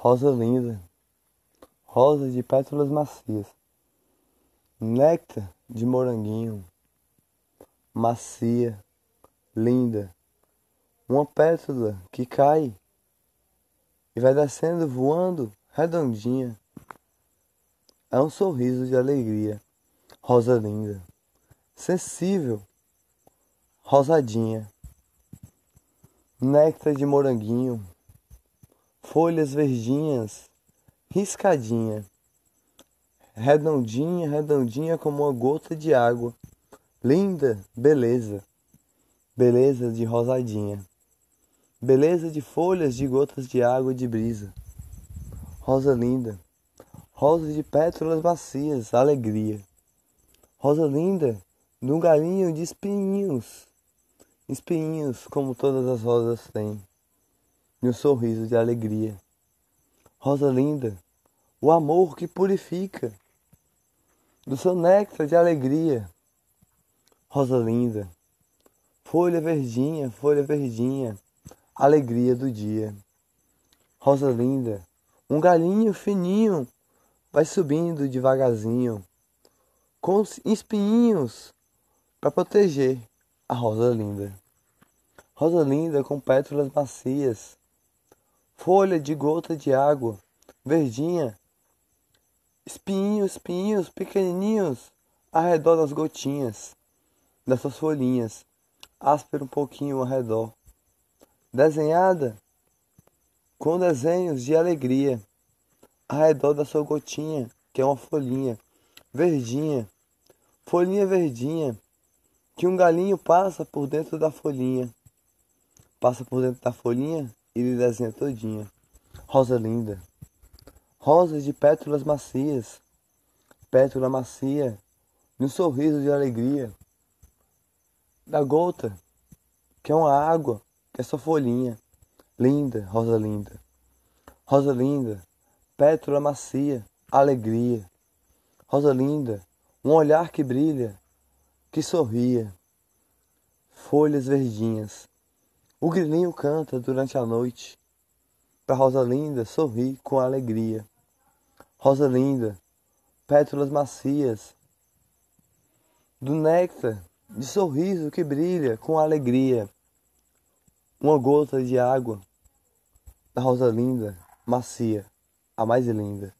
rosa linda, rosa de pétalas macias, néctar de moranguinho, macia, linda, uma pétala que cai e vai descendo voando redondinha. É um sorriso de alegria, rosa linda, sensível, rosadinha, néctar de moranguinho folhas verdinhas, riscadinha, redondinha, redondinha como uma gota de água. Linda, beleza, beleza de rosadinha, beleza de folhas de gotas de água de brisa. Rosa linda, rosa de pétalas macias, alegria. Rosa linda, num galinho de espinhos, espinhos como todas as rosas têm e um sorriso de alegria. Rosa linda, o amor que purifica, do seu néctar de alegria. Rosa linda, folha verdinha, folha verdinha, alegria do dia. Rosa linda, um galinho fininho vai subindo devagarzinho, com espinhos para proteger a rosa linda. Rosa linda com pétalas macias, folha de gota de água, verdinha, espinhos, espinhos pequenininhos ao redor das gotinhas, dessas folhinhas, áspero um pouquinho ao redor, desenhada com desenhos de alegria ao redor da sua gotinha, que é uma folhinha verdinha, folhinha verdinha, que um galinho passa por dentro da folhinha, passa por dentro da folhinha ele desenha todinha. Rosa linda. Rosa de pétalas macias. Pétala macia. E um sorriso de alegria. Da gota, que é uma água, que é sua folhinha. Linda, rosa linda. Rosa linda. Pétala macia. Alegria. Rosa linda. Um olhar que brilha, que sorria. Folhas verdinhas o grilinho canta durante a noite. Para Rosa Linda sorri com alegria. Rosa Linda, pétalas macias, do néctar de sorriso que brilha com alegria. Uma gota de água da Rosa Linda, macia, a mais linda.